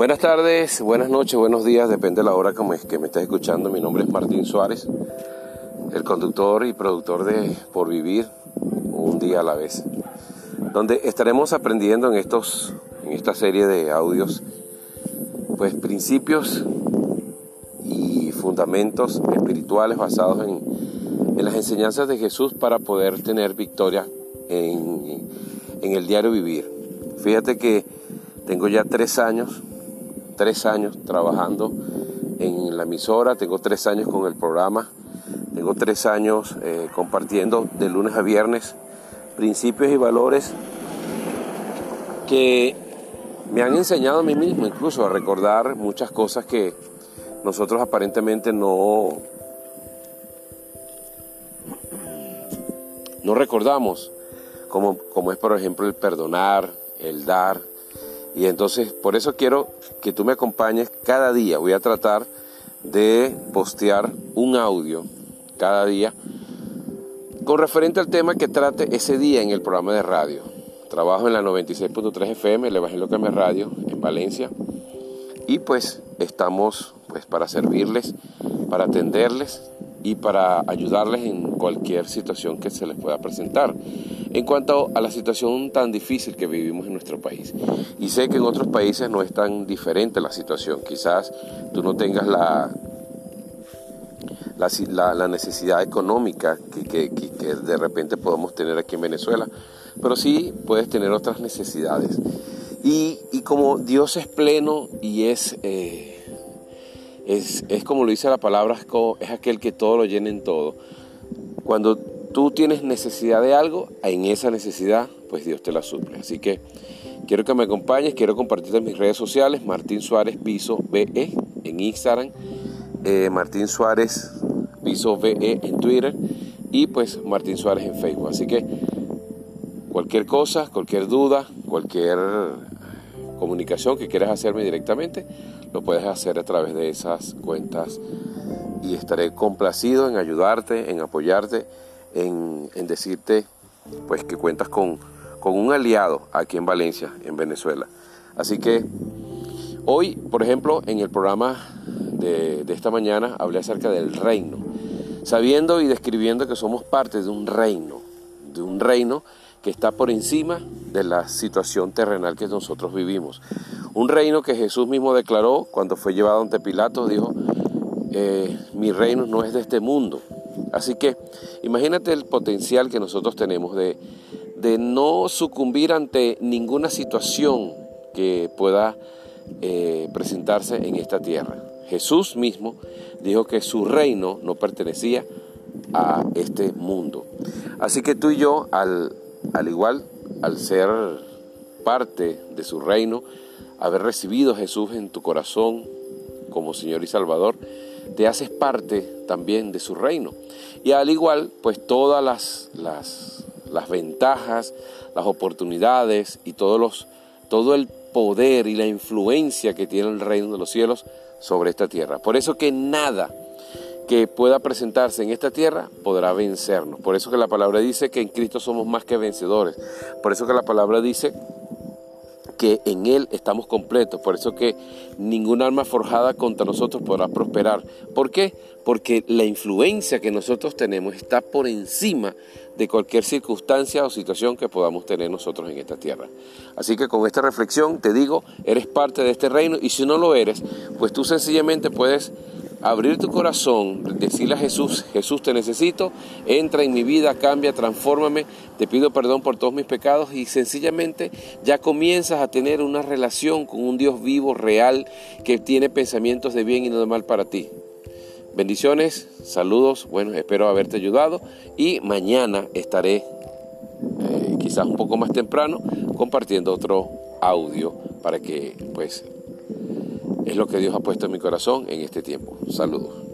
Buenas tardes, buenas noches, buenos días, depende de la hora que me, que me estés escuchando. Mi nombre es Martín Suárez, el conductor y productor de Por Vivir un día a la vez, donde estaremos aprendiendo en, estos, en esta serie de audios pues principios y fundamentos espirituales basados en, en las enseñanzas de Jesús para poder tener victoria en, en el diario vivir. Fíjate que tengo ya tres años tres años trabajando en la emisora, tengo tres años con el programa, tengo tres años eh, compartiendo de lunes a viernes principios y valores que me han enseñado a mí mismo incluso a recordar muchas cosas que nosotros aparentemente no, no recordamos, como, como es por ejemplo el perdonar, el dar, y entonces, por eso quiero que tú me acompañes cada día. Voy a tratar de postear un audio cada día con referente al tema que trate ese día en el programa de radio. Trabajo en la 96.3 FM, el Evangelio Cambia Radio, en Valencia. Y pues estamos pues para servirles, para atenderles y para ayudarles en cualquier situación que se les pueda presentar. En cuanto a la situación tan difícil que vivimos en nuestro país, y sé que en otros países no es tan diferente la situación, quizás tú no tengas la, la, necesidad económica que, de repente podemos tener aquí en Venezuela, pero sí puedes tener otras necesidades. Y, como Dios es pleno y es... Eh, es, como lo dice la palabra, es aquel que todo lo llena en todo. Cuando tú tienes necesidad de algo, en esa necesidad, pues Dios te la suple. Así que quiero que me acompañes, quiero compartirte en mis redes sociales, Martín Suárez Piso BE en Instagram, eh, Martín Suárez Piso BE en Twitter y pues Martín Suárez en Facebook. Así que cualquier cosa, cualquier duda, cualquier comunicación que quieras hacerme directamente, lo puedes hacer a través de esas cuentas y estaré complacido en ayudarte, en apoyarte, en, decirte pues que cuentas con, con un aliado aquí en Valencia, en Venezuela. Así que hoy, por ejemplo, en el programa de, de esta mañana hablé acerca del reino, sabiendo y describiendo que somos parte de un reino, de un reino que está por encima de la situación terrenal que nosotros vivimos. Un reino que Jesús mismo declaró cuando fue llevado ante Pilato, dijo, eh, mi reino no es de este mundo. Así que imagínate el potencial que nosotros tenemos de, de no sucumbir ante ninguna situación que pueda eh, presentarse en esta tierra. Jesús mismo dijo que su reino no pertenecía a este mundo. Así que tú y yo, al, al igual, al ser parte de su reino, haber recibido a Jesús en tu corazón como Señor y Salvador, te haces parte también de su reino. Y al igual, pues todas las, las, las ventajas, las oportunidades y todos los, todo el poder y la influencia que tiene el reino de los cielos sobre esta tierra. Por eso que nada que pueda presentarse en esta tierra podrá vencernos. Por eso que la palabra dice que en Cristo somos más que vencedores. Por eso que la palabra dice que en Él estamos completos. Por eso que ningún arma forjada contra nosotros podrá prosperar. ¿Por qué? Porque la influencia que nosotros tenemos está por encima de cualquier circunstancia o situación que podamos tener nosotros en esta tierra. Así que con esta reflexión te digo, eres parte de este reino y si no lo eres, pues tú sencillamente puedes abrir tu corazón, decirle a Jesús, Jesús te necesito, entra en mi vida, cambia, transfórmame, te pido perdón por todos mis pecados y sencillamente ya comienzas a tener una relación con un Dios vivo, real, que tiene pensamientos de bien y no de mal para ti. Bendiciones, saludos, bueno, espero haberte ayudado y mañana estaré eh, quizás un poco más temprano compartiendo otro audio para que pues es lo que Dios ha puesto en mi corazón en este tiempo. Saludos.